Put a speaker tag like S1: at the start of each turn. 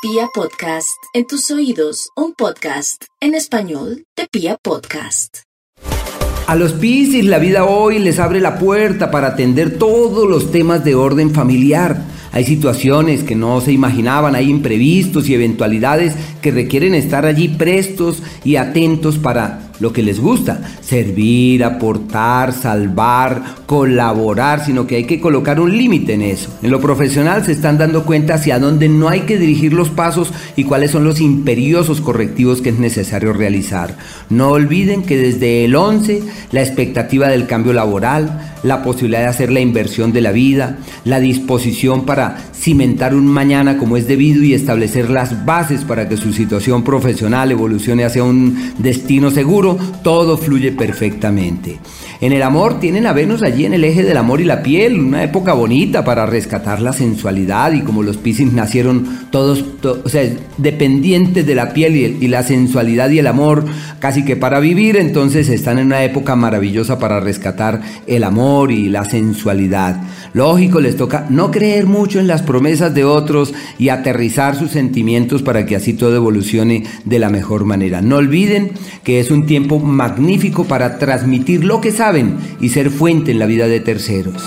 S1: Pia Podcast, en tus oídos, un podcast en español de Pia Podcast.
S2: A los Piscis la vida hoy les abre la puerta para atender todos los temas de orden familiar. Hay situaciones que no se imaginaban, hay imprevistos y eventualidades que requieren estar allí prestos y atentos para lo que les gusta, servir, aportar, salvar, colaborar, sino que hay que colocar un límite en eso. En lo profesional se están dando cuenta hacia dónde no hay que dirigir los pasos y cuáles son los imperiosos correctivos que es necesario realizar. No olviden que desde el 11 la expectativa del cambio laboral, la posibilidad de hacer la inversión de la vida, la disposición para cimentar un mañana como es debido y establecer las bases para que su situación profesional evolucione hacia un destino seguro, todo fluye perfectamente. En el amor tienen a Venus allí en el eje del amor y la piel, una época bonita para rescatar la sensualidad y como los Piscis nacieron todos, o sea, dependientes de la piel y, y la sensualidad y el amor casi que para vivir, entonces están en una época maravillosa para rescatar el amor y la sensualidad. Lógico, les toca no creer mucho en las promesas de otros y aterrizar sus sentimientos para que así todo evolucione de la mejor manera. No olviden que es un tiempo magnífico para transmitir lo que saben y ser fuente en la vida de terceros.